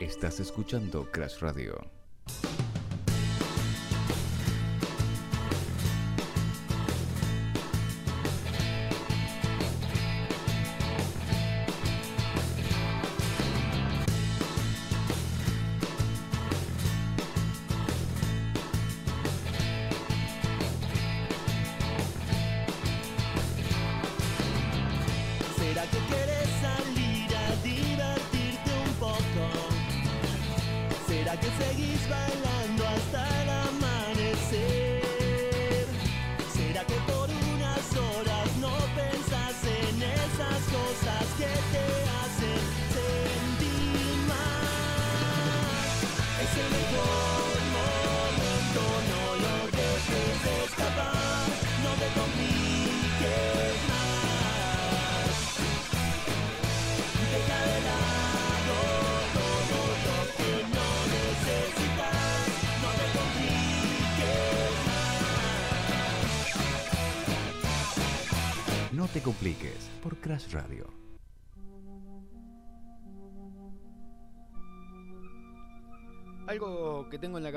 Estás escuchando Crash Radio.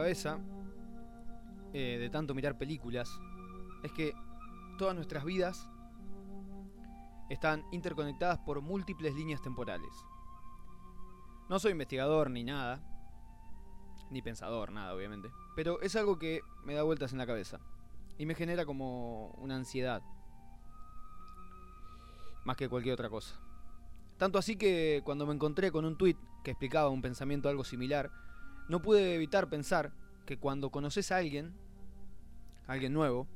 Eh, de tanto mirar películas es que todas nuestras vidas están interconectadas por múltiples líneas temporales. No soy investigador ni nada, ni pensador, nada obviamente, pero es algo que me da vueltas en la cabeza y me genera como una ansiedad, más que cualquier otra cosa. Tanto así que cuando me encontré con un tweet que explicaba un pensamiento algo similar, no pude evitar pensar que cuando conoces a alguien, alguien nuevo,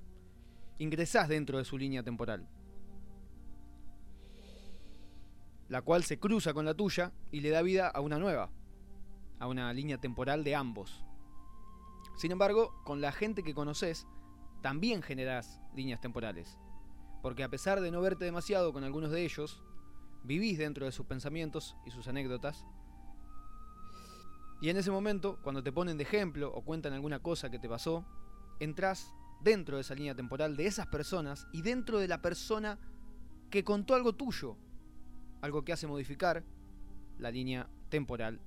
ingresás dentro de su línea temporal, la cual se cruza con la tuya y le da vida a una nueva, a una línea temporal de ambos. Sin embargo, con la gente que conoces, también generás líneas temporales, porque a pesar de no verte demasiado con algunos de ellos, vivís dentro de sus pensamientos y sus anécdotas, y en ese momento, cuando te ponen de ejemplo o cuentan alguna cosa que te pasó, entras dentro de esa línea temporal de esas personas y dentro de la persona que contó algo tuyo. Algo que hace modificar la línea temporal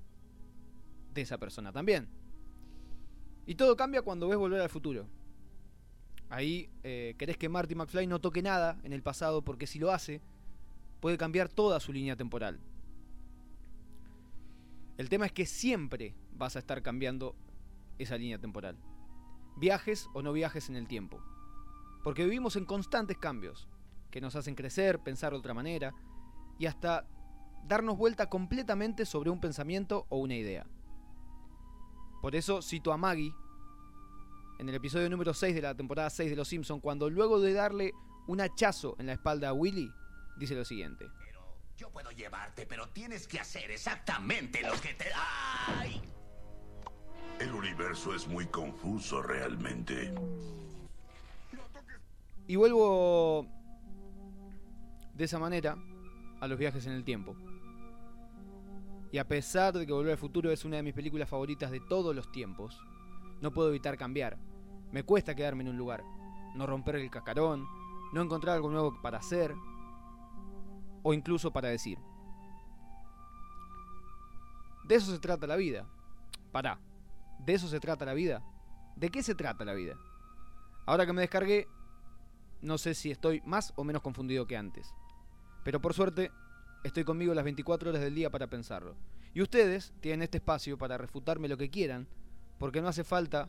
de esa persona también. Y todo cambia cuando ves volver al futuro. Ahí eh, querés que Marty McFly no toque nada en el pasado porque si lo hace, puede cambiar toda su línea temporal. El tema es que siempre vas a estar cambiando esa línea temporal. Viajes o no viajes en el tiempo. Porque vivimos en constantes cambios, que nos hacen crecer, pensar de otra manera, y hasta darnos vuelta completamente sobre un pensamiento o una idea. Por eso cito a Maggie en el episodio número 6 de la temporada 6 de Los Simpson cuando luego de darle un hachazo en la espalda a Willy, dice lo siguiente. Yo puedo llevarte, pero tienes que hacer exactamente lo que te... ¡Ay! El universo es muy confuso realmente. Y vuelvo de esa manera a los viajes en el tiempo. Y a pesar de que Volver al Futuro es una de mis películas favoritas de todos los tiempos, no puedo evitar cambiar. Me cuesta quedarme en un lugar, no romper el cascarón, no encontrar algo nuevo para hacer o incluso para decir. De eso se trata la vida. Pará, ¿de eso se trata la vida? ¿De qué se trata la vida? Ahora que me descargué, no sé si estoy más o menos confundido que antes. Pero por suerte, estoy conmigo las 24 horas del día para pensarlo. Y ustedes tienen este espacio para refutarme lo que quieran, porque no hace falta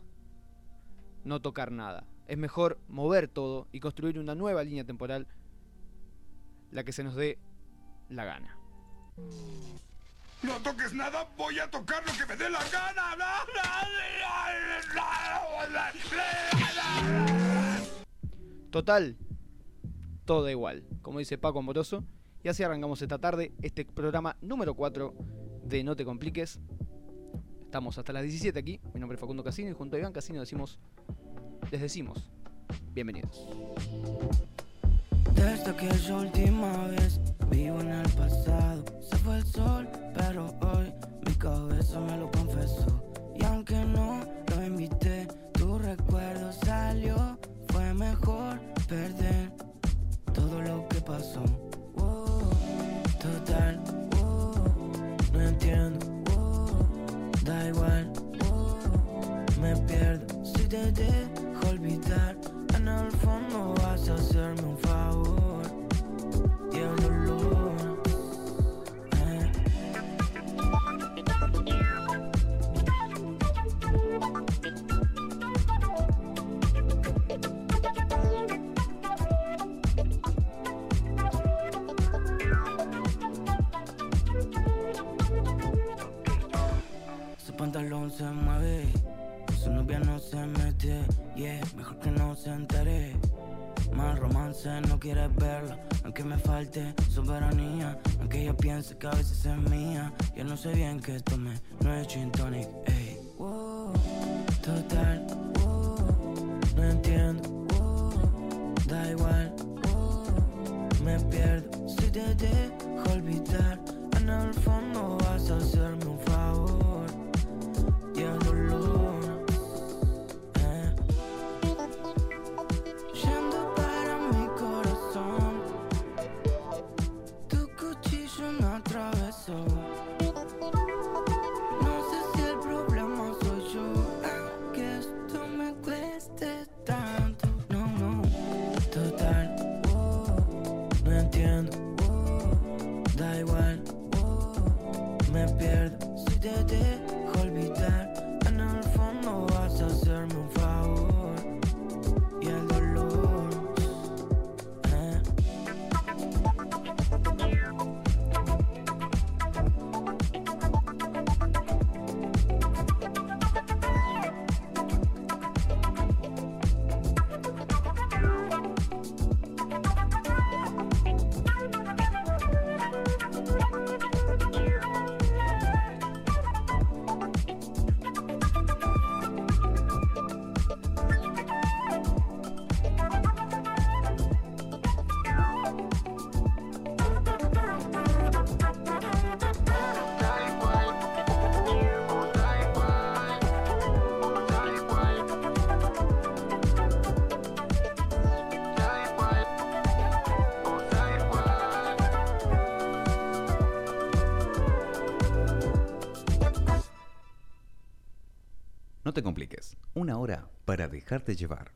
no tocar nada. Es mejor mover todo y construir una nueva línea temporal, la que se nos dé la gana. No toques nada, voy a tocar lo que me dé la gana. Total, todo da igual, como dice Paco Amoroso. Y así arrancamos esta tarde este programa número 4 de No Te Compliques. Estamos hasta las 17 aquí. Mi nombre es Facundo Casino y junto a Iván Casino decimos, les decimos, bienvenidos. Desde aquella última vez vivo en el pasado. Se fue el sol, pero hoy mi cabeza me lo confesó. Y aunque no lo invité, tu recuerdo salió. Fue mejor perder todo lo que pasó. Pantalón se mueve. Su novia no se mete, yeah, mejor que no se entere. Más romance, no quieres verla, aunque me falte soberanía. Aunque ella piense que a veces es mía. Yo no sé bien que tome, no es gin tonic, ey. Total, no entiendo, da igual, me pierdo. Si te dejo olvidar, en el fondo vas a hacerme Para dejarte llevar.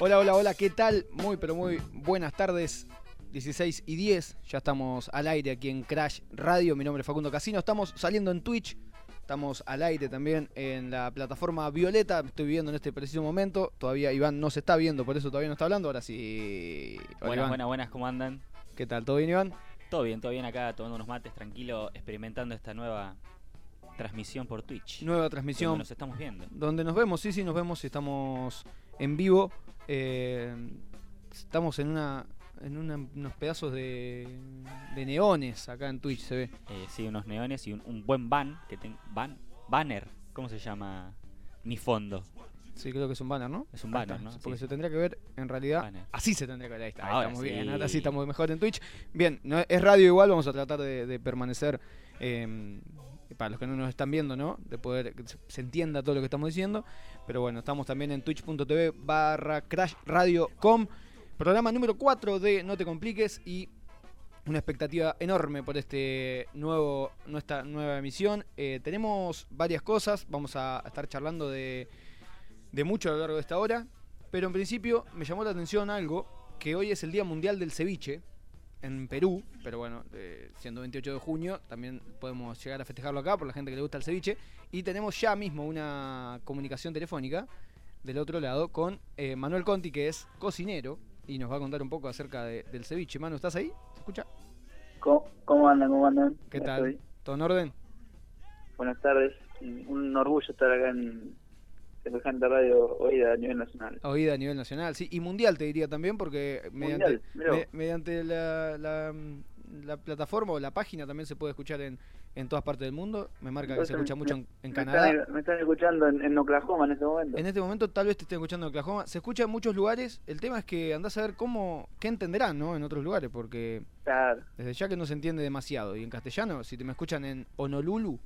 Hola, hola, hola, ¿qué tal? Muy, pero muy buenas tardes. 16 y 10, ya estamos al aire aquí en Crash Radio. Mi nombre es Facundo Casino. Estamos saliendo en Twitch, estamos al aire también en la plataforma Violeta. Estoy viendo en este preciso momento. Todavía Iván no se está viendo, por eso todavía no está hablando. Ahora sí. Hola, Buenas, Iván. buenas, buenas, ¿cómo andan? ¿Qué tal? ¿Todo bien, Iván? Todo bien, todo bien acá, tomando unos mates, tranquilo, experimentando esta nueva transmisión por Twitch. Nueva donde transmisión. nos estamos viendo. Donde nos vemos, sí, sí, nos vemos. Estamos en vivo. Eh, estamos en una en una- unos pedazos de, de neones acá en Twitch, se ve. Eh, sí, unos neones y un, un buen ban, que ten- ban, banner, ¿cómo se llama? Mi fondo. Sí, creo que es un banner, ¿no? Es un banner, está, ¿no? Porque Sí. se tendría que ver, en realidad, Banner. así se tendría que ver. Ahí está, ahí Ahora estamos sí. bien, ahora sí estamos mejor en Twitch. Bien, no, es radio igual, vamos a tratar de, de permanecer, eh, para los que no nos están viendo, ¿no? De poder que se- se entienda todo lo que estamos diciendo. Pero bueno, estamos también en twitch.tv barra crashradio.com. Programa número 4 de No Te Compliques y una expectativa enorme por este nuevo nuestra nueva emisión. Eh, tenemos varias cosas, vamos a estar charlando de, de mucho a lo largo de esta hora, pero en principio me llamó la atención algo, que hoy es el Día Mundial del Ceviche en Perú, pero bueno, eh, siendo 28 de junio, también podemos llegar a festejarlo acá por la gente que le gusta el ceviche, y tenemos ya mismo una comunicación telefónica del otro lado con eh, Manuel Conti, que es cocinero, y nos va a contar un poco acerca de- del ceviche. Manu, ¿estás ahí? ¿Se escucha? ¿Cómo, cómo andan? ¿Cómo andan? ¿Qué tal? estoy. ¿Todo en orden? Buenas tardes. Un orgullo estar acá en semejante radio oída a nivel nacional. Oída a nivel nacional, sí, y mundial te diría también, porque mediante, Mundial, me- mediante la, la, mm, la plataforma o la página también se puede escuchar en, en todas partes del mundo. Me marca que se escucha mucho en, en me Canadá. Están, me están escuchando en, en Oklahoma en este momento. En este momento tal vez te estén escuchando en Oklahoma. Se escucha en muchos lugares. El tema es que andás a ver cómo, qué entenderán, ¿no? En otros lugares, porque Claro. desde ya que no se entiende demasiado. Y en castellano, si te me escuchan en Honolulu,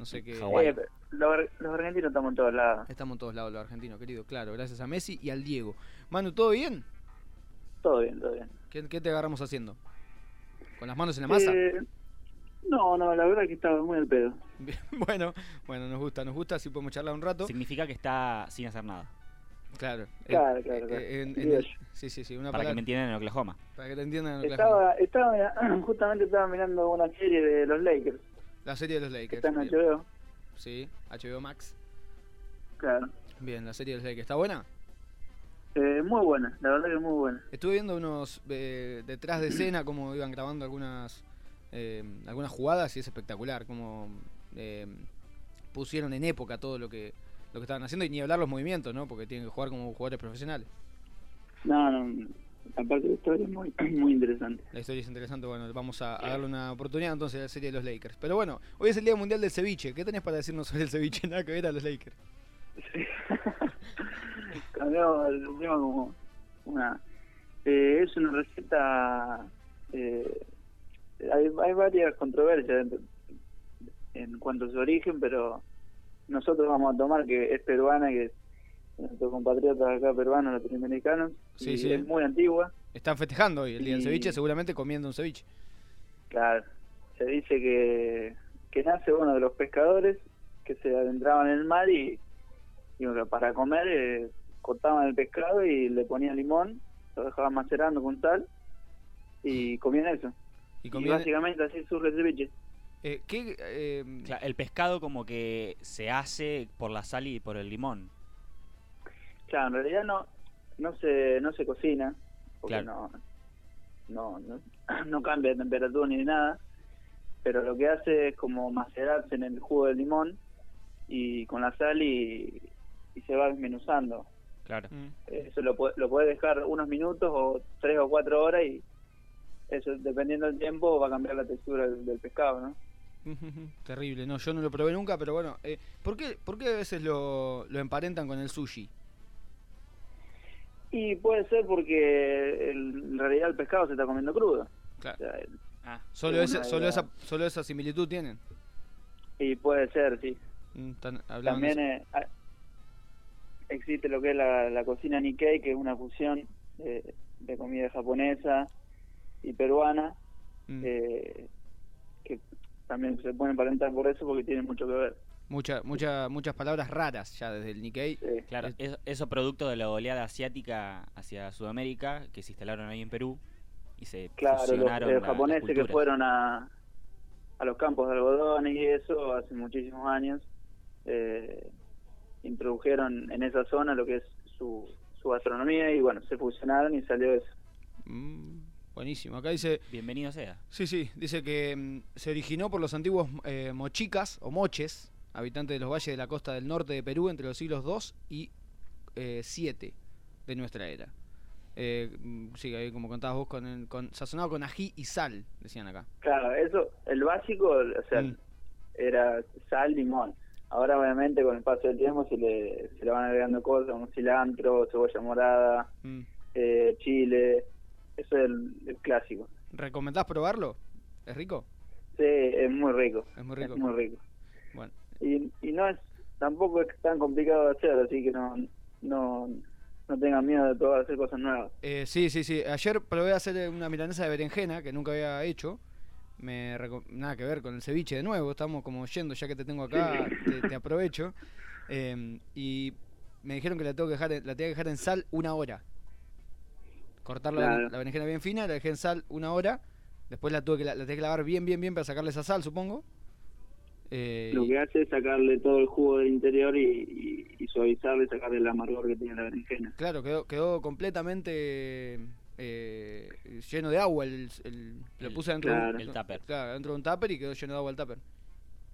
no sé qué. Eh, los, los argentinos estamos en todos lados. Estamos en todos lados los argentinos, querido. Claro, gracias a Messi y al Diego. Manu, ¿todo bien? Todo bien, todo bien. ¿Qué, qué te agarramos haciendo? ¿Con las manos en la masa? Eh, no, no, la verdad que estaba muy al pedo. Bueno, bueno, nos gusta, nos gusta, así podemos charlar un rato. Significa que está sin hacer nada. Claro. Claro, Eh, claro, claro. en- en Digo el- yo. sí, sí, sí, una Para que me entiendan en Oklahoma. para que te entiendan. en Oklahoma. Estaba, estaba justamente estaba mirando una serie de los Lakers. La serie de los Lakers. está en bien. HBO. Sí, HBO Max. Claro. Bien, la serie de los Lakers. ¿Está buena? Eh, muy buena, la verdad que muy buena. Estuve viendo unos eh, detrás de escena, cómo iban grabando algunas eh, algunas jugadas y es espectacular, cómo eh, pusieron en época todo lo que lo que estaban haciendo y ni hablar los movimientos, ¿no? Porque tienen que jugar como jugadores profesionales. No, no, aparte de la historia es muy, muy interesante. La historia es interesante, bueno, vamos a, a darle una oportunidad entonces a la serie de los Lakers. Pero bueno, hoy es el Día Mundial del Ceviche. ¿Qué tenés para decirnos sobre el ceviche? Nada que ver a los Lakers. Cambiamos el tema como una... eh, es una receta... eh, hay, hay varias controversias en, en cuanto a su origen, pero nosotros vamos a tomar que es peruana, que nuestros compatriotas acá peruanos, latinoamericanos, Sí, y sí. es muy antigua. Están festejando hoy el Día del Ceviche, seguramente comiendo un ceviche. Claro, se dice que, que nace uno de los pescadores que se adentraban en el mar y, para comer eh, cortaban el pescado y le ponían limón, lo dejaban macerando con sal y comían eso. Y básicamente así surge el ceviche. Eh, ¿qué, eh, el pescado como que se hace por la sal y por el limón. Claro, en realidad no no se no se cocina porque Claro. no, no no no cambia de temperatura ni de nada, pero lo que hace es como macerarse en el jugo del limón y con la sal y, y se va desmenuzando. Claro. mm, Eso lo, lo puedes dejar unos minutos o tres o cuatro horas y eso dependiendo del tiempo va a cambiar la textura del, del pescado, ¿no? Terrible, no, yo no lo probé nunca, pero bueno, eh, ¿por, qué, ¿por qué a veces lo, lo emparentan con el sushi? Y puede ser porque el- en realidad el pescado se está comiendo crudo. Claro. O sea, el- Ah, Solo, es ese, solo, esa, solo esa similitud tienen. y puede ser, sí. Mm, También eh, ah, existe lo que es la, la cocina Nikkei, que es una fusión de, de comida japonesa y peruana, Mm, eh, que también se pueden emparentar por eso porque tienen mucho que ver. Mucha, mucha, muchas palabras raras ya desde el Nikkei. Sí. claro. Es- Es- eso producto de la oleada asiática hacia Sudamérica que se instalaron ahí en Perú y se Claro, los, fusionaron eh, la- las japoneses que fueron a, a los campos de algodones y eso hace muchísimos años, eh, introdujeron en esa zona lo que es su, su gastronomía y bueno, se fusionaron y salió eso. Mm, buenísimo. Acá dice, Bienvenido sea. sí, sí, dice que mm, se originó por los antiguos eh, mochicas o moches, habitantes de los valles de la costa del norte de Perú entre los siglos II y eh, 7 de nuestra era. Eh, sí, ahí como contabas vos, con, el- con, sazonado con ají y sal, decían acá. Claro, eso, el básico, o sea, Mm. era sal, limón. Ahora obviamente con el paso del tiempo se le, se le van agregando cosas como cilantro, cebolla morada, Mm. eh, chile, eso es el, el clásico. ¿Recomendás probarlo? ¿Es rico? Sí, es muy rico. Es muy rico. Es muy rico. Bueno, Y, y no es, tampoco es tan complicado de hacer, así que no, no, no tengan miedo de probar hacer cosas nuevas. Eh, sí, sí, sí. Ayer probé a hacer una milanesa de berenjena que nunca había hecho. Me nada que ver con el ceviche de nuevo. Estamos como yendo, ya que te tengo acá, te, te aprovecho. Eh, y me dijeron que la tengo que dejar, en- la tenía que dejar en sal una hora. Cortar la, Claro. la berenjena bien fina, la dejé en sal una hora. Después la tuve que la, la tenía que lavar bien, bien, bien para sacarle esa sal, supongo. Eh, Lo que hace es sacarle todo el jugo del interior y, y, y suavizarle, sacarle el amargor que tiene la berenjena. Claro, quedó, quedó completamente eh, lleno de agua. El, el- lo puse dentro, de un- claro. El tupper. claro, dentro de un tupper y quedó lleno de agua el tupper.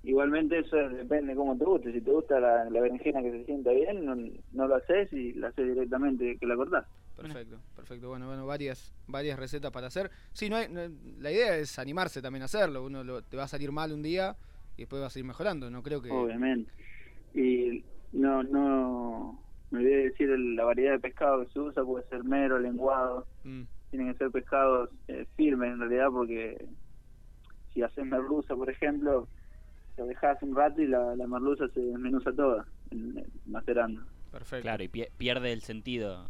Igualmente eso depende de cómo te guste. Si te gusta la, la berenjena que se sienta bien, no, no lo haces y la haces directamente que la cortás. Perfecto, perfecto. Bueno, bueno, varias, varias recetas para hacer. Sí, no hay, no- la idea es animarse también a hacerlo. Uno lo- te va a salir mal un día y después va a seguir mejorando. No creo que. Obviamente. Y no, no, me olvidé de decir el- la variedad de pescado que se usa, puede ser mero, lenguado, Mm, tienen que ser pescados eh, firmes en realidad porque si haces merluza, por ejemplo, lo dejas un rato y la, la merluza se desmenuza toda, en- en- macerando. perfecto. Claro, y pie- pierde el sentido.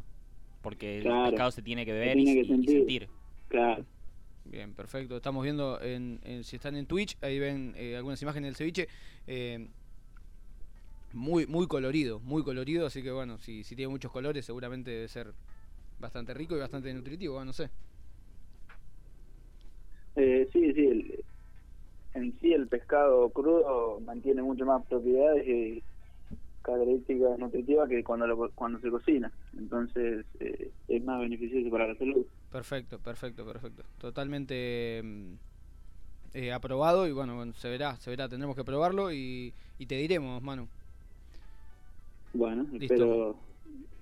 Porque el pescado se tiene que beber tiene y, que y sentir. sentir. Claro. Bien, perfecto. Estamos viendo, en, si están en Twitch, ahí ven eh, algunas imágenes del ceviche. eh, muy, muy colorido, muy colorido. Así que bueno, si, si tiene muchos colores, seguramente debe ser bastante rico y bastante nutritivo. no sé. Eh, sí, sí, el- en sí el pescado crudo mantiene mucho más propiedades y características nutritivas que cuando lo- cuando se cocina. Entonces eh, es más beneficioso para la salud. Perfecto, perfecto, perfecto. Totalmente mm, eh, aprobado y bueno, bueno, se verá, se verá, tendremos que probarlo y, y te diremos, Manu. Bueno, Listo. espero,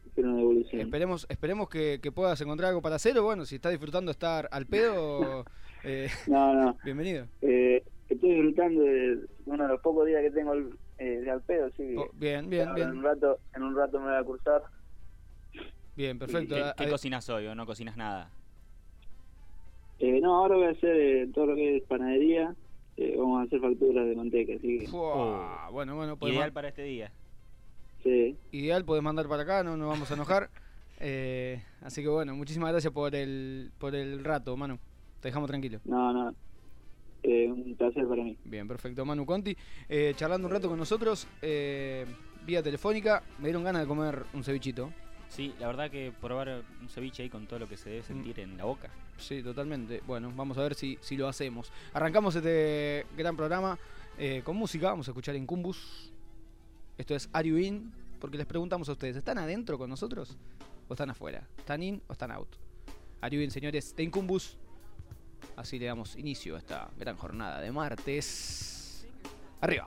espero una devolución. Esperemos, esperemos que, que puedas encontrar algo para hacer o bueno, si estás disfrutando estar al pedo, eh, No, no. bienvenido. Eh, estoy disfrutando de uno de los pocos días que tengo el- eh, de al pedo, que Oh, bien, bien, bien. En un rato, en un rato me voy a cursar. Bien, perfecto. ¿Qué, qué ah, cocinas hoy o no cocinas nada? Eh, no, ahora voy a hacer eh, todo lo que es panadería. Eh, vamos a hacer facturas de manteca, así que fua, Bueno, bueno, podés Ideal para este día. sí. ideal, podés mandar para acá, no nos vamos a enojar. Eh, así que bueno, muchísimas gracias por el, por el rato, Manu. Te dejamos tranquilo. No, no. Eh, un placer para mí. Bien, perfecto. Manu Conti, eh, charlando un rato con nosotros, eh, vía telefónica. Me dieron ganas de comer un cevichito. Sí, la verdad que probar un ceviche ahí con todo lo que se debe sentir en la boca. Sí, totalmente. Bueno, vamos a ver si, si lo hacemos. Arrancamos este gran programa eh, con música. Vamos a escuchar Incumbus. Esto es Are You In? Porque les preguntamos a ustedes, ¿están adentro con nosotros o están afuera? ¿Están in o están out? Are You In, señores, de Incumbus. Así le damos inicio a esta gran jornada de martes. Arriba.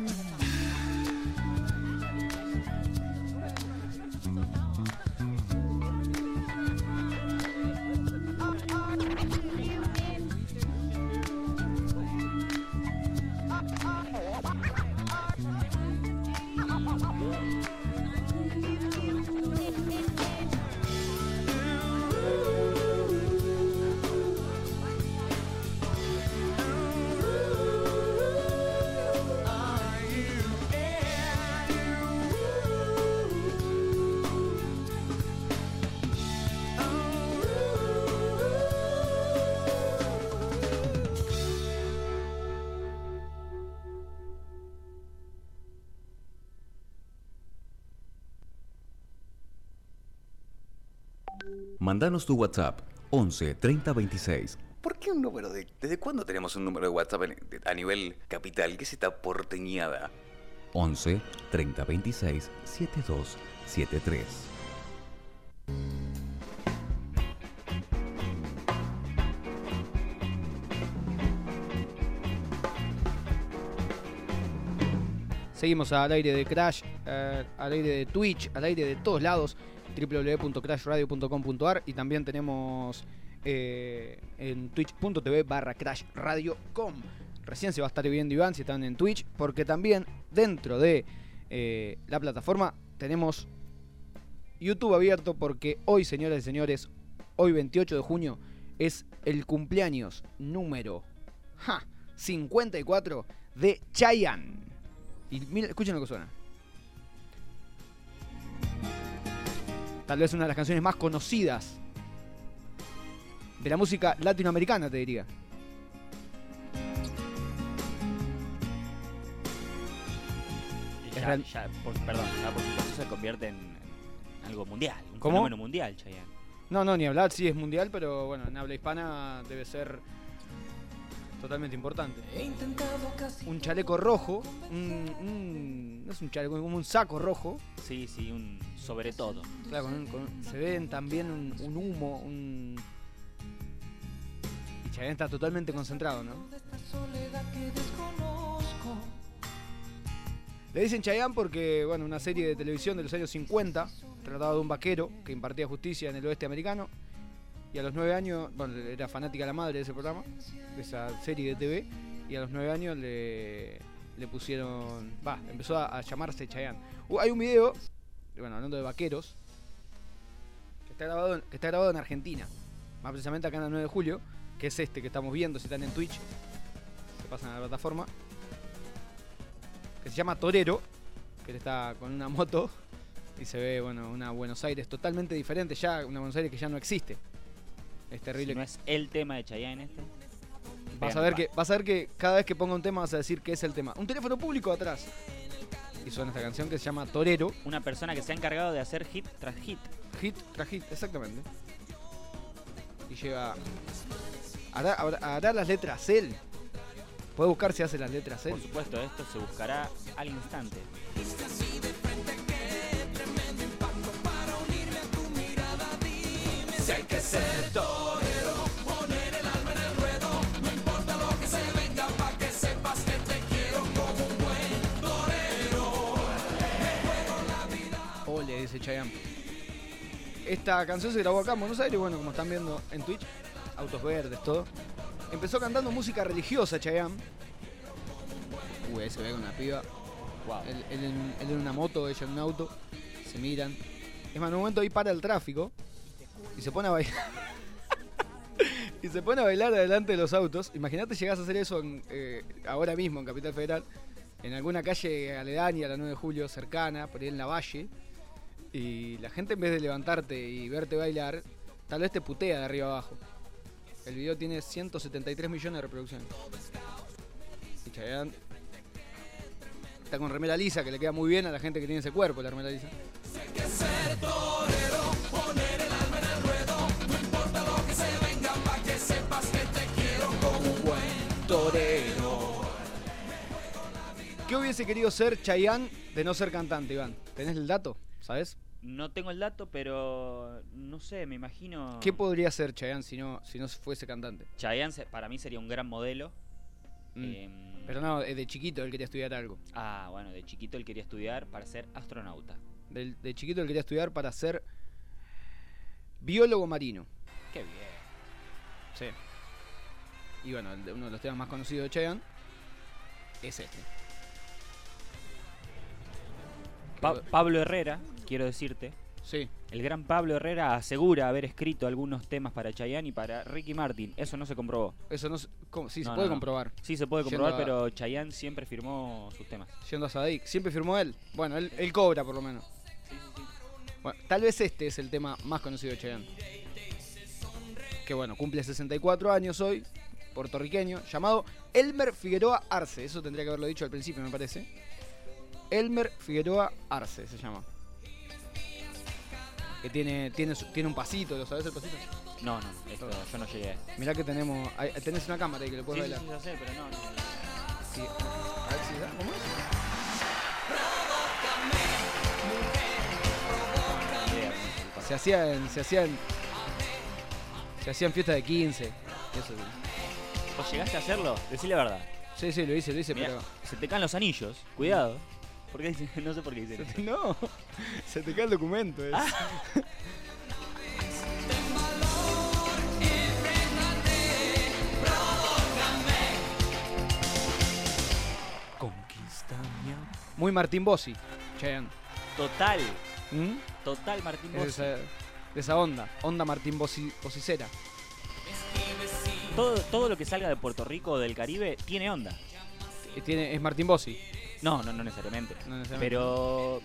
Mandanos tu WhatsApp 11 30 26. ¿Por qué un número de.? ¿Desde cuándo tenemos un número de WhatsApp en, de, a nivel capital? ¿Qué es esta porteñada? 11 30 26 72 73. Seguimos al aire de Crash, eh, al aire de Twitch, al aire de todos lados www.crashradio.com.ar y también tenemos eh, en twitch.tv barra crashradio.com. Recién se va a estar viendo Iván si están en Twitch, porque también dentro de eh, la plataforma tenemos YouTube abierto porque hoy, señoras y señores, hoy 28 de junio es el cumpleaños número ja, 54 de Chayanne. Y mira, escuchen lo que suena. Tal vez una de las canciones más conocidas de la música latinoamericana, te diría. Ya, real- ya, por- perdón, ya por supuesto se convierte en, en algo mundial, un ¿Cómo? fenómeno mundial, Chayanne. No, no, ni hablar, sí es mundial, pero bueno, en habla hispana debe ser totalmente importante. Un chaleco rojo, un, un- no es un chaleco, como un saco rojo. Sí, sí, un sobre todo. Claro, con un- con- se ven también un, un humo, un... Y Chayanne está totalmente concentrado, ¿no? Le dicen Chayanne porque, bueno, una serie de televisión de los años 50 trataba de un vaquero que impartía justicia en el oeste americano. Y a los nueve años, bueno, era fanática la madre de ese programa, de esa serie de TV. Y a los nueve años le, le pusieron. Va, empezó a, llamarse Chayanne. Uh, hay un video, bueno, hablando de vaqueros, que está, grabado en, que está grabado en Argentina. Más precisamente acá en el 9 de julio, que es este que estamos viendo si están en Twitch. Se pasan a la plataforma. Que se llama Torero, que está con una moto y se ve, bueno, una Buenos Aires totalmente diferente ya, una Buenos Aires que ya no existe. Es terrible. Si no es el tema de Chayanne este. Vas a ver que vas a ver que cada vez que ponga un tema vas a decir que es el tema. Un teléfono público atrás. Y suena esta canción que se llama Torero. Una persona que se ha encargado de hacer hit tras hit. Hit tras hit, exactamente. Y lleva. Hará, hará- hará las letras él. Puede buscar si hace las letras él. Por supuesto, esto se buscará al instante. Si hay que ser torero, poner el alma en el ruedo, no importa lo que se venga, pa' que sepas que te quiero como un buen torero. Ole, dice Chayanne. Esta canción se grabó acá en Buenos Aires, bueno, como están viendo en Twitch, autos verdes, todo. Empezó cantando música religiosa Chayanne. Uy, ahí se ve con una piba. Wow. Él, él en, él en una moto, ella en un auto. Se miran. Es más, en un momento ahí para el tráfico y se pone a bailar. y se pone a bailar adelante de los autos. Imagínate llegás a hacer eso eh, ahora mismo en Capital Federal, en alguna calle aledaña a la 9 de julio, cercana, por ahí en la valle. Y la gente en vez de levantarte y verte bailar, tal vez te putea de arriba abajo. El video tiene 173 millones de reproducciones. Está con remera lisa, que le queda muy bien a la gente que tiene ese cuerpo, la remera lisa. Torero. ¿Qué hubiese querido ser Chayanne de no ser cantante, Iván? ¿Tenés el dato? ¿Sabes? No tengo el dato, pero no sé, me imagino. ¿Qué podría ser Chayanne si no, si no fuese cantante? Chayanne se- para mí sería un gran modelo. Mm. Em, Pero no, eh, de chiquito él quería estudiar algo. Ah, bueno, de chiquito él quería estudiar para ser astronauta. Del- de chiquito él quería estudiar para ser biólogo marino. Qué bien. Sí. Y bueno, uno de los temas más conocidos de Chayanne es este. Pa- Pablo Herrera, quiero decirte, Sí. el gran Pablo Herrera asegura haber escrito algunos temas para Chayanne y para Ricky Martin. Eso no se comprobó. Eso no se, sí, No, se puede no, comprobar. Sí se puede comprobar, a- pero Chayanne siempre firmó sus temas. Yendo a Sadik. Siempre firmó él. Bueno, él, él cobra por lo menos. Bueno, tal vez este es el tema más conocido de Chayanne. Que bueno, cumple 64 años hoy, puertorriqueño, llamado Elmer Figueroa Arce. Eso tendría que haberlo dicho al principio, me parece. Elmer Figueroa Arce se llama. Que tiene, tiene, tiene un pasito, ¿lo sabes el pasito? No, no, esto yo no llegué. Mirá que tenemos. tenés una cámara ahí que le puedes sí, bailar. sí, lo sé, pero no, no. Sí. A ver si da, ¿cómo es? Se hacía en. Se hacía en. Se hacía en fiesta de 15. Eso. ¿Vos llegaste a hacerlo? Decí la verdad. Sí, sí, lo hice, lo hice, Mirá, pero. se te caen los anillos, cuidado. ¿Por qué dicen? No sé por qué dicen Se eso. te- no, se te cae el documento. es. Conquistame. Muy Martín Bossi. Chayanne. Total, ¿Mm? total Martín Es de Bossi. esa, de esa onda. Onda Martín Bossi, Bossicera. Todo, todo lo que salga de Puerto Rico o del Caribe tiene onda. Tiene, es Martín Bossi. No, no, no necesariamente. No necesariamente. Pero,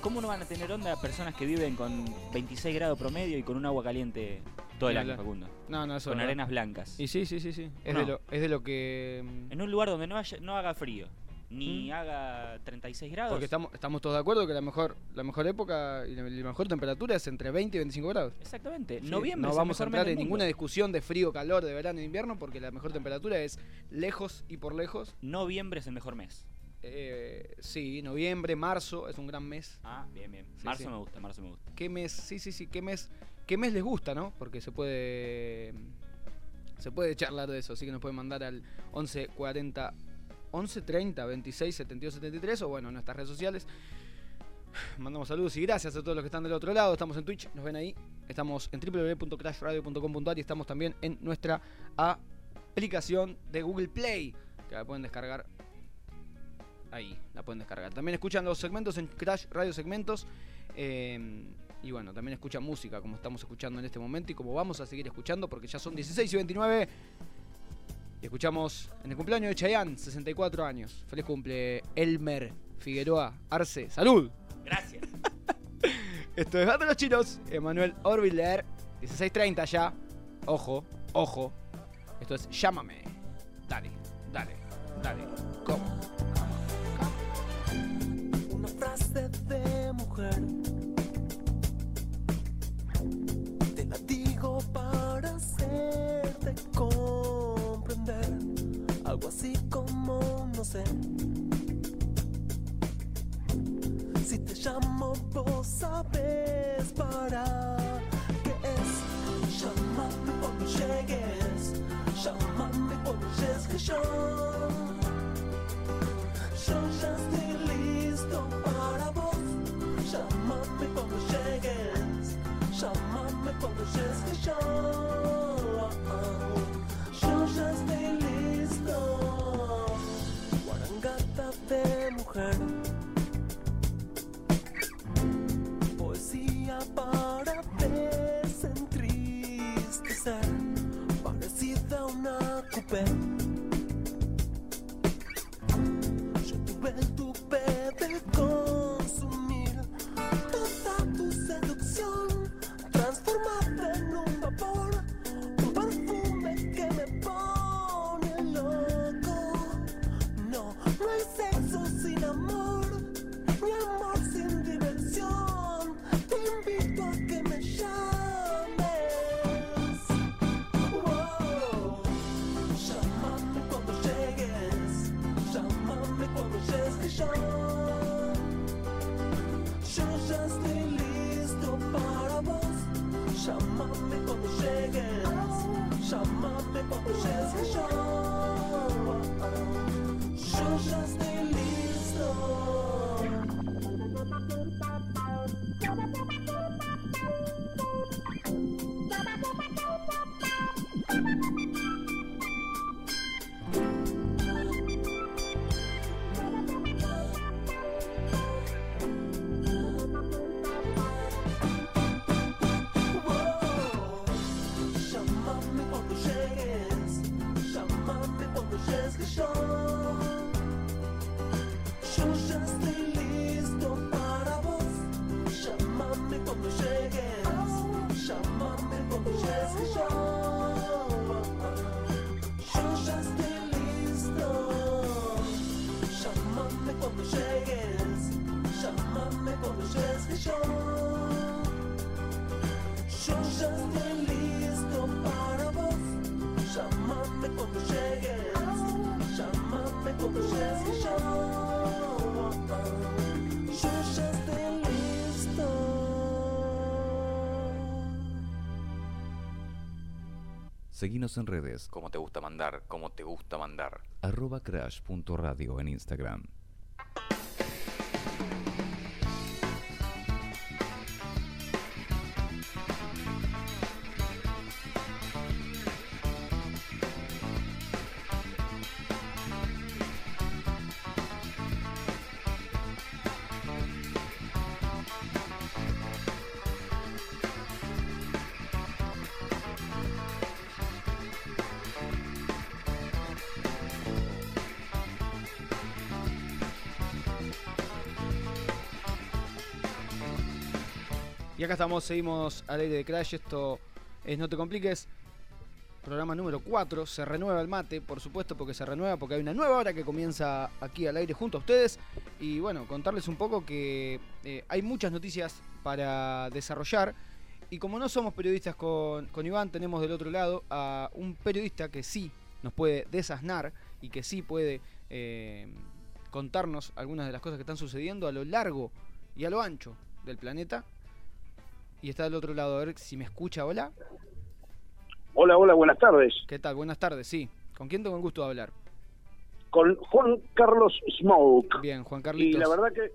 ¿cómo no van a tener onda personas que viven con 26 grados promedio y con un agua caliente todo el año. Facundo? No, no, eso Con arenas blancas. Y sí, sí, sí, sí. Es, de, lo, es de lo que. mm, En un lugar donde no, haya- no haga frío, ni ¿Mm? haga 36 grados. Porque estamos, estamos todos de acuerdo que la mejor, la mejor época y la, la mejor temperatura es entre 20 y 25 grados. Exactamente. Sí, Noviembre no vamos a entrar en ninguna discusión de frío, calor, de verano e invierno, porque la mejor temperatura es lejos y por lejos. Noviembre es el mejor mes. Eh, sí, noviembre, marzo es un gran mes. Ah, bien, bien. Sí, marzo sí. me gusta, marzo me gusta. ¿Qué mes? Sí, sí, sí, ¿qué mes? ¿Qué mes les gusta, no? Porque se puede se puede charlar de eso, así que nos pueden mandar al 11 40 11 30 26 72 73 o bueno, en nuestras redes sociales. Mandamos saludos y gracias a todos los que están del otro lado. Estamos en Twitch, nos ven ahí. Estamos en www.crashradio.com.ar y estamos también en nuestra aplicación de Google Play, que la pueden descargar ahí, la pueden descargar. También escuchan los segmentos en Crash Radio Segmentos. eh, y bueno, también escuchan música como estamos escuchando en este momento y como vamos a seguir escuchando porque ya son 16 y 29. Y escuchamos en el cumpleaños de Chayanne, 64 años. Feliz cumple, Elmer Figueroa Arce. ¡Salud! Gracias. Esto es de los Chinos, Emanuel Orbiler, 16.30 ya. Ojo, ojo. Esto es Llámame. Dale, dale, dale. ¿Cómo? Como no sé. Seguinos en redes. Como te gusta mandar, como te gusta mandar. Arroba crash.radio en Instagram. Estamos, seguimos al aire de Crash. Esto es No Te Compliques. Programa número 4. Se renueva el mate, por supuesto, porque se renueva, porque hay una nueva hora que comienza aquí al aire junto a ustedes. Y bueno, contarles un poco que eh, hay muchas noticias para desarrollar. Y como no somos periodistas con, con Iván, tenemos del otro lado a un periodista que sí nos puede desasnar y que sí puede eh, contarnos algunas de las cosas que están sucediendo a lo largo y a lo ancho del planeta. Y está del otro lado, a ver si me escucha. Hola. Hola, hola, buenas tardes. ¿Qué tal? Buenas tardes, sí. ¿Con quién tengo el gusto de hablar? Con Juan Carlos Smoke. Bien, Juan Y Carlitos. la verdad que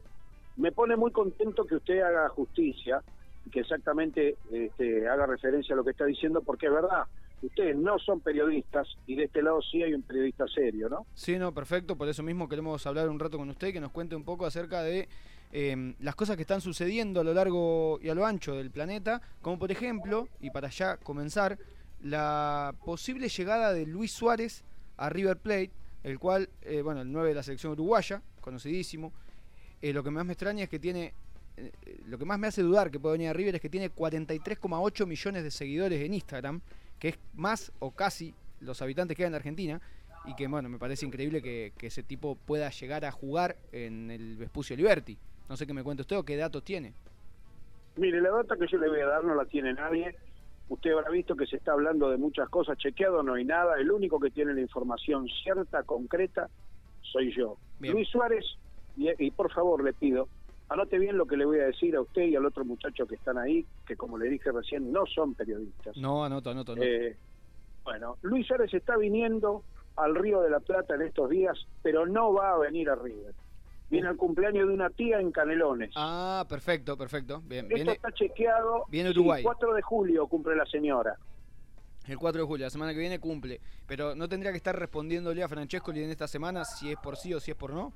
me pone muy contento que usted haga justicia y que exactamente este, haga referencia a lo que está diciendo, porque es verdad, ustedes no son periodistas y de este lado sí hay un periodista serio, ¿no? Sí, no, perfecto. Por eso mismo queremos hablar un rato con usted y que nos cuente un poco acerca de eh, las cosas que están sucediendo a lo largo y a lo ancho del planeta, como por ejemplo, y para ya comenzar, la posible llegada de Luis Suárez a River Plate, el cual, eh, bueno, el 9 de la selección uruguaya, conocidísimo. Eh, lo que más me extraña es que tiene, eh, lo que más me hace dudar que puede venir a River es que tiene 43,8 millones de seguidores en Instagram, que es más o casi los habitantes que hay en Argentina, y que, bueno, me parece increíble que, que ese tipo pueda llegar a jugar en el Vespucio Liberty. No sé qué me cuenta usted o qué datos tiene. Mire, la data que yo le voy a dar no la tiene nadie. Usted habrá visto que se está hablando de muchas cosas, chequeado no hay nada. El único que tiene la información cierta, concreta, soy yo. Bien. Luis Suárez, y, y por favor le pido, anote bien lo que le voy a decir a usted y al otro muchacho que están ahí, que como le dije recién, no son periodistas. No, anoto, anoto, anoto. Eh, bueno, Luis Suárez está viniendo al Río de la Plata en estos días, pero no va a venir a River. Viene al cumpleaños de una tía en Canelones. Ah, perfecto, perfecto. Bien, Esto viene está chequeado. viene Uruguay. 4 de julio cumple la señora. el 4 de julio, la semana que viene cumple. Pero no tendría que estar respondiéndole a Francescoli en esta semana si es por sí o si es por no.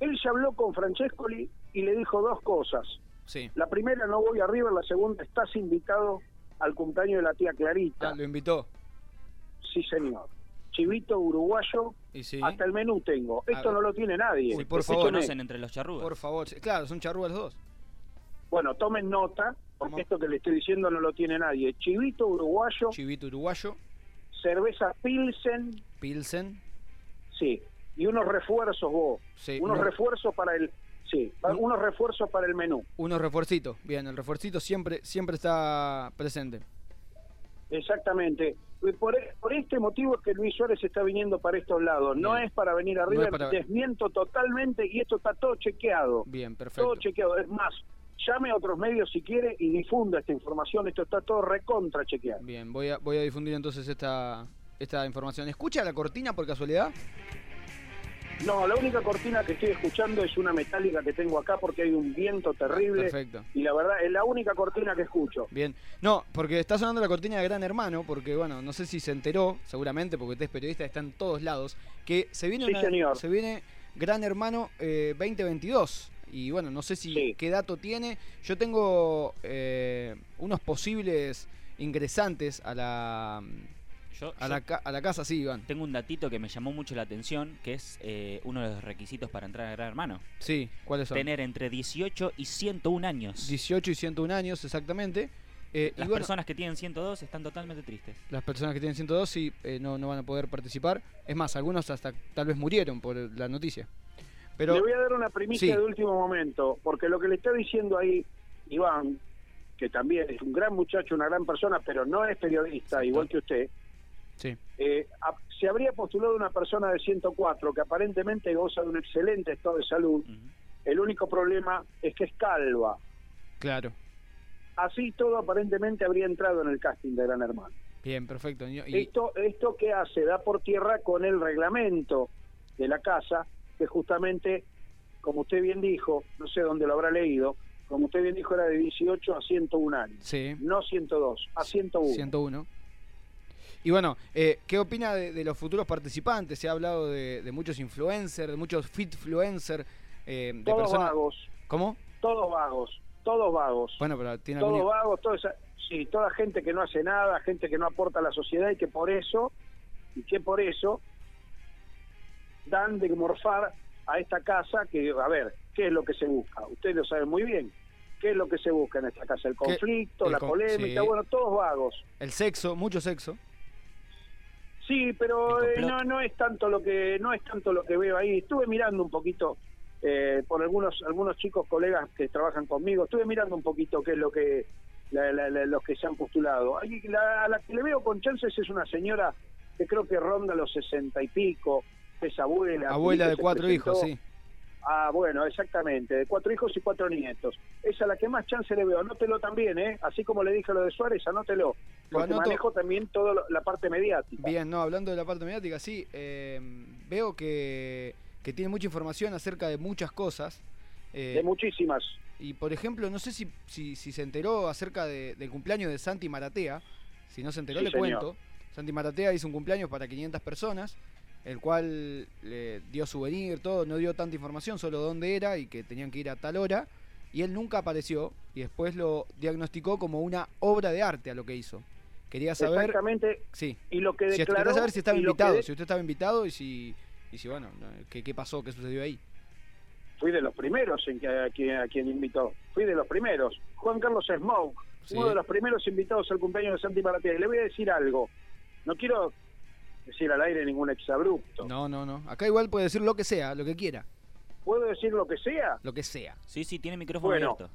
Él ya habló con Francescoli y le dijo dos cosas. Sí. La primera, no voy a River. La segunda, estás invitado al cumpleaños de la tía Clarita. Ah, lo invitó. Sí, señor. Chivito uruguayo, Y sí. hasta el menú tengo. Esto no lo tiene nadie. Uy, por Se favor. conocen entre los charrugas. Por favor. Claro, son charrúas los dos. Bueno, tomen nota, porque ¿Cómo? esto que le estoy diciendo no lo tiene nadie. Chivito uruguayo, Chivito uruguayo, cerveza Pilsen, Pilsen. sí, y unos refuerzos vos. Sí, unos uno- refuerzos para el, sí, unos refuerzos para el menú. Unos refuercitos. Bien, el refuercito siempre, siempre está presente. Exactamente. Por, e- por este motivo es que Luis Suárez está viniendo para estos lados. No Bien. es para venir a No River, para- desmiento totalmente y esto está todo chequeado. Bien, Todo perfecto. chequeado. Es más, llame a otros medios si quiere y difunda esta información. Esto está todo recontra chequeado. Bien, voy a, voy a difundir entonces esta, esta información. ¿Escucha la cortina por casualidad? No, la única cortina que estoy escuchando es una metálica que tengo acá porque hay un viento terrible. Perfecto. Y la verdad, es la única cortina que escucho. Bien. No, porque está sonando la cortina de Gran Hermano, porque bueno, no sé si se enteró, seguramente, porque usted es periodista, está en todos lados, que se viene Sí, una- señor. se viene Gran Hermano eh, 2022. Y bueno, no sé si Sí. qué dato tiene. Yo tengo eh, unos posibles ingresantes a la Yo, a yo la, ca- a la casa, sí, Iván. tengo un datito que me llamó mucho la atención, que es eh, uno de los requisitos para entrar a Gran Hermano. Sí, ¿cuáles son? Tener entre 18 y 101 años. 18 y 101 años, exactamente. Eh, y Las bueno, personas que tienen 102 están totalmente tristes. las personas que tienen 102 sí eh, no, no van a poder participar. Es más, algunos hasta tal vez murieron por la noticia. Pero Le voy a dar una primicia Sí. de último momento, porque lo que le está diciendo ahí Iván, que también es un gran muchacho, una gran persona, pero no es periodista, igual que usted, sí, eh, a- se habría postulado una persona de 104 que aparentemente goza de un excelente estado de salud. El único problema es que es calva. claro. Así todo aparentemente habría entrado en el casting de Gran Hermano. Bien, perfecto. Y- Esto, esto que hace da por tierra con el reglamento de la casa, que justamente como usted bien dijo, no sé dónde lo habrá leído, como usted bien dijo, era de 18 a 101 años. Sí. No 102, a 101. 101. Y bueno, eh, ¿qué opina de, de los futuros participantes? Se ha hablado de, de muchos influencers, de muchos fitfluencers, eh, de Todos personas... vagos, ¿Cómo? todos vagos, todos vagos. Bueno, pero tiene todos algún... vagos, toda esa, sí, toda gente que no hace nada, gente que no aporta a la sociedad y que por eso, y que por eso dan de morfar a esta casa que, a ver, ¿qué es lo que se busca? Ustedes lo saben muy bien. ¿Qué es lo que se busca en esta casa? El conflicto, El la con- polémica, sí. bueno, todos vagos. El sexo, mucho sexo. Sí, pero eh, no no es tanto lo que no es tanto lo que veo ahí. Estuve mirando un poquito eh, por algunos algunos chicos colegas que trabajan conmigo. Estuve mirando un poquito qué es lo que la- la- la- los que se han postulado. Ahí la- a la que le veo con chances es una señora que creo que ronda los sesenta y pico, es abuela. Abuela de cuatro presentó. hijos, sí. Ah, bueno, exactamente, de cuatro hijos y cuatro nietos. Es a la que más chance le veo. Anótelo también, ¿eh? Así como le dije lo de Suárez, anótelo. Lo Porque anoto. manejo también toda la parte mediática. Bien, no, hablando de la parte mediática, sí, eh, veo que, que tiene mucha información acerca de muchas cosas. eh, De muchísimas. y por ejemplo, no sé si, si, si se enteró acerca de- del cumpleaños de Santi Maratea. Si no se enteró, Sí, le señor. cuento. Santi Maratea hizo un cumpleaños para 500 personas, el cual le dio souvenir, todo, no dio tanta información, solo dónde era y que tenían que ir a tal hora. Y él nunca apareció y después lo diagnosticó como una obra de arte a lo que hizo. Quería saber. Exactamente. Sí. Y lo que Si declaró. quería saber si estaba invitado, de- si usted estaba invitado y si, y si bueno, no, ¿qué, qué pasó, qué sucedió ahí. Fui de los primeros en que, a, quien, a quien invitó. Fui de los primeros. Juan Carlos Smoke, Sí. uno de los primeros invitados al cumpleaños de Santi Maratea. Y le voy a decir algo. No quiero decir al aire ningún exabrupto. No, no, no. Acá igual puede decir lo que sea, lo que quiera, ¿Puedo decir lo que sea? lo que sea. Sí, sí, tiene micrófono Bueno. abierto.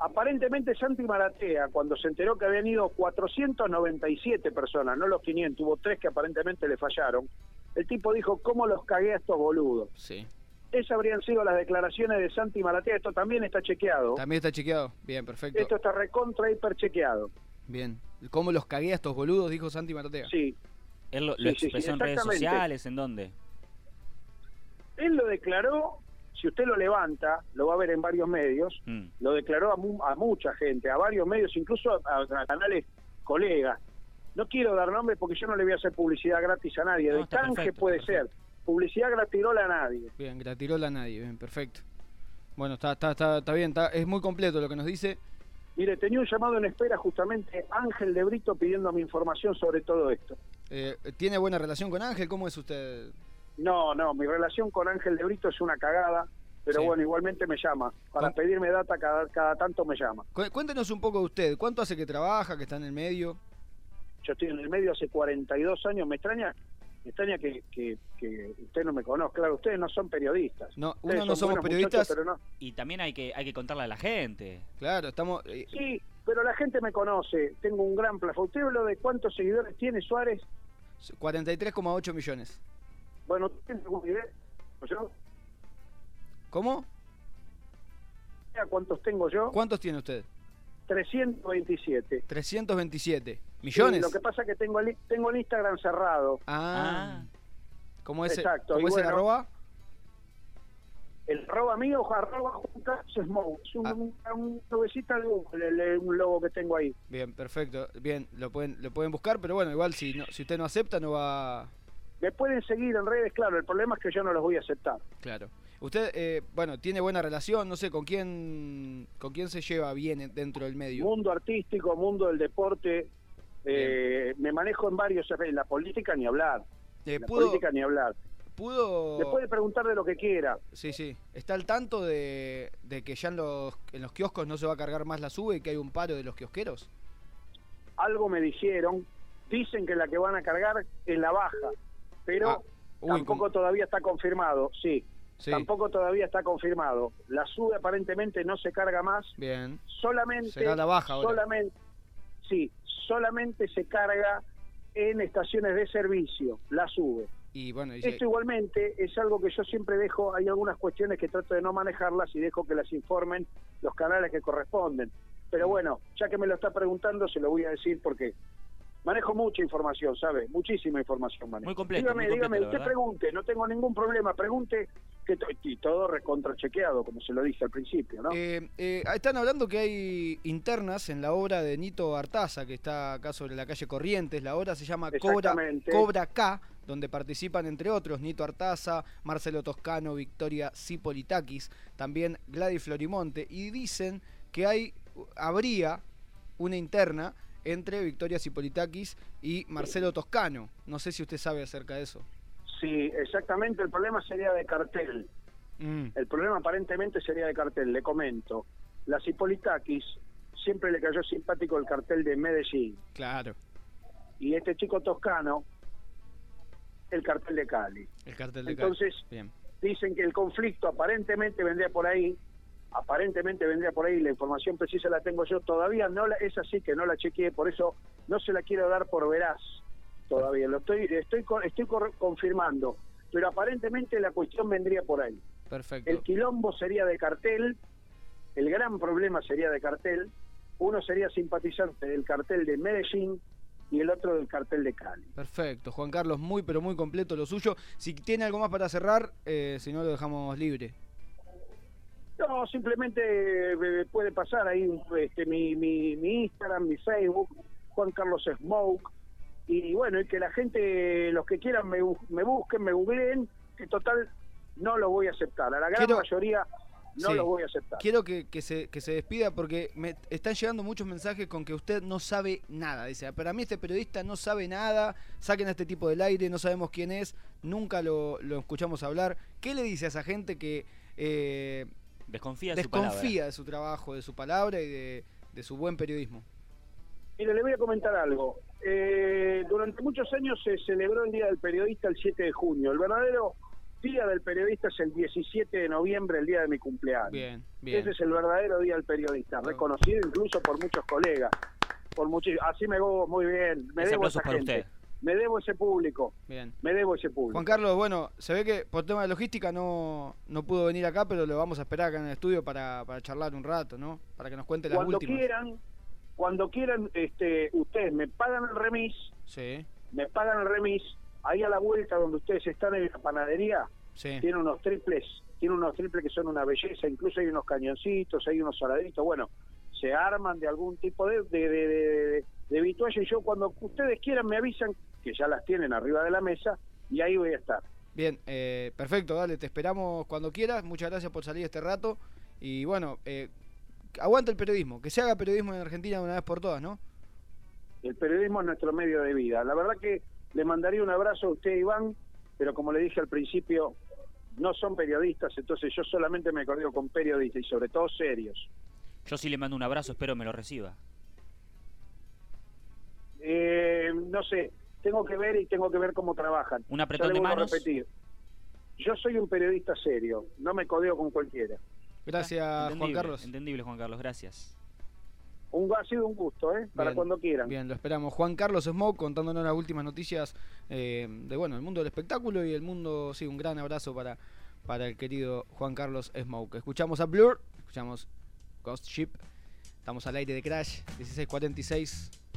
Aparentemente Santi Maratea, cuando se enteró que habían ido 497 personas, no los 500, hubo tres que aparentemente le fallaron, el tipo dijo, ¿cómo los cagué a estos boludos? Sí. Esas habrían sido las declaraciones de Santi Maratea, esto también está chequeado. También está chequeado. Bien, perfecto. Esto está recontra hiper chequeado. Bien. ¿Cómo los cagué a estos boludos? Dijo Santi Maratea. Sí. Él lo, lo sí, sí, expresó en redes sociales, ¿en dónde? Él lo declaró, si usted lo levanta, lo va a ver en varios medios, Mm. lo declaró a, mu- a mucha gente, a varios medios, incluso a, a canales colegas. No quiero dar nombres porque yo no le voy a hacer publicidad gratis a nadie. No, de canje perfecto, puede ser. Publicidad gratirola a nadie. Bien, gratirola a nadie. Bien, perfecto. Bueno, está, está, está, está bien, está, es muy completo lo que nos dice. Mire, tenía un llamado en espera justamente Ángel de Brito pidiéndome información sobre todo esto. Eh, ¿Tiene buena relación con Ángel? ¿Cómo es usted? No, no, mi relación con Ángel de Brito es una cagada, pero Sí. bueno, igualmente me llama. Para ¿Cómo? pedirme data cada, cada tanto me llama. Cu- Cuéntenos un poco de usted. ¿Cuánto hace que trabaja, que está en el medio? Yo estoy en el medio hace 42 años, me extraña, me extraña que, que, que usted no me conozca. Claro, ustedes no son periodistas. No, uno no somos periodistas. muchachos, pero no. Y también hay que, hay que contarle a la gente. Claro, estamos... eh, Sí, pero la gente me conoce. Tengo un gran plafón. ¿Usted habló de cuántos seguidores tiene Suárez? 43,8 millones. Bueno, ¿tiene alguna idea? ¿Yo? ¿Cómo? ¿Cuántos tengo yo? ¿Cuántos tiene usted? 327. 327. ¿Millones? Sí, lo que pasa es que tengo el, tengo el Instagram cerrado. Ah. ¿Cómo es, Exacto, ¿cómo es el bueno. arroba? El arroba mío, arroba Juan Carlos Smoke. Es un, Ah. un, un lobecita de Google, un logo que tengo ahí. Bien, perfecto. Bien, lo pueden, lo pueden buscar, pero bueno, igual si, no, si usted no acepta, no va... Me pueden seguir en redes, claro. El problema es que yo no los voy a aceptar. Claro. Usted, eh, bueno, tiene buena relación, no sé, ¿con quién, con quién se lleva bien en- dentro del medio? Mundo artístico, mundo del deporte. eh, me manejo en varios. En la política ni hablar. Eh, En la ¿pudo, política ni hablar. ¿Pudo...? Me puede preguntar de lo que quiera. Sí, sí. ¿Está al tanto de, de que ya en los, en los kioscos no se va a cargar más la sube y que hay un paro de los kiosqueros? Algo me dijeron. Dicen que la que van a cargar es la baja. Pero Ah, uy, tampoco todavía está confirmado. Sí. Sí. Tampoco todavía está confirmado. La sube aparentemente no se carga más. Bien. Solamente. Será la baja ahora. Solamente. Sí, solamente se carga en estaciones de servicio. La sube. Y bueno, y se- Esto igualmente es algo que yo siempre dejo, hay algunas cuestiones que trato de no manejarlas y dejo que las informen los canales que corresponden. Pero Mm. bueno, ya que me lo está preguntando, se lo voy a decir porque manejo mucha información, ¿sabe? Muchísima información manejo. Muy completo, Dígame, muy completo, dígame, usted pregunte, no tengo ningún problema, pregunte que to- y todo recontrachequeado, como se lo dije al principio, ¿no? Eh, eh, están hablando que hay internas en la obra de Nito Artaza, que está acá sobre la calle Corrientes. La obra se llama Cobra. Cobra K, donde participan, entre otros, Nito Artaza, Marcelo Toscano, Victoria Cipolitakis, también Gladys Florimonte. Y dicen que hay, habría una interna entre Victoria Cipolitakis y Marcelo Toscano. No sé si usted sabe acerca de eso. Sí, exactamente, el problema sería de cartel. Mm, El problema aparentemente sería de cartel, le comento. Las Hipolitakis siempre le cayó simpático el cartel de Medellín. claro, Y este chico toscano, el cartel de Cali. el cartel de Entonces, Cali. Bien. dicen que el conflicto aparentemente vendría por ahí, aparentemente vendría por ahí, la información precisa la tengo yo, todavía no la, es así que no la chequeé, por eso no se la quiero dar por veraz todavía, lo estoy, estoy, estoy confirmando, pero aparentemente la cuestión vendría por ahí. Perfecto. El quilombo sería de cartel, el gran problema sería de cartel, uno sería simpatizante del cartel de Medellín y el otro del cartel de Cali. Perfecto, Juan Carlos, muy pero muy completo lo suyo. Si tiene algo más para cerrar, eh, si no lo dejamos libre. No, simplemente eh, puede pasar ahí este, mi, mi, mi Instagram, mi Facebook, Juan Carlos Smoke, y bueno, y que la gente, los que quieran me, me busquen, me googleen, que total no lo voy a aceptar. A la gran Quiero- mayoría no Sí. lo voy a aceptar. Quiero que, que se, que se despida porque me están llegando muchos mensajes con que usted no sabe nada. Dice, para mí este periodista no sabe nada, saquen a este tipo del aire, no sabemos quién es, nunca lo, lo escuchamos hablar. ¿Qué le dice a esa gente que eh, Desconfía de su desconfía de su trabajo, de su palabra y de, de su buen periodismo? Mire, le voy a comentar algo. Eh, durante muchos años se celebró el Día del Periodista el 7 de junio. El verdadero Día del Periodista es el 17 de noviembre, el día de mi cumpleaños. Bien, bien. Ese es el verdadero Día del Periodista, reconocido incluso por muchos colegas. por Así me voy muy bien. Me Ese debo a esa para gente. usted. Me debo a ese público. Bien. Me debo a ese público. Juan Carlos, bueno, se ve que por tema de logística no, no pudo venir acá, pero lo vamos a esperar acá en el estudio para, para charlar un rato, ¿no? Para que nos cuente las cuando últimas. quieran, cuando quieran, este, ustedes me pagan el remis, Sí, me pagan el remis, ahí a la vuelta donde ustedes están en la panadería, sí. tiene unos triples, tiene unos triples que son una belleza, incluso hay unos cañoncitos, hay unos saladitos, bueno, se arman de algún tipo de, de, de, de, de vitualla y yo cuando ustedes quieran me avisan que ya las tienen arriba de la mesa y ahí voy a estar. Bien, eh, perfecto, dale, te esperamos cuando quieras. Muchas gracias por salir este rato. Y bueno, eh, aguanta el periodismo, que se haga periodismo en Argentina una vez por todas, ¿no? El periodismo es nuestro medio de vida. La verdad que le mandaría un abrazo a usted, Iván, pero como le dije al principio, no son periodistas, entonces yo solamente me codeo con periodistas y sobre todo serios. Yo sí le mando un abrazo, espero me lo reciba. Eh, no sé, tengo que ver y tengo que ver cómo trabajan. Un apretón de manos. repetir. Yo soy un periodista serio, no me codeo con cualquiera. Gracias, Juan Carlos. Entendible, Juan Carlos, gracias. Un, ha sido un gusto, ¿eh? Para Bien, cuando quieran. Bien, lo esperamos. Juan Carlos Smoke contándonos las últimas noticias eh, de bueno, el mundo del espectáculo y el mundo, sí, un gran abrazo para, para el querido Juan Carlos Smoke. Escuchamos a Blur, escuchamos Ghost Ship, estamos al aire de Crash, 1646.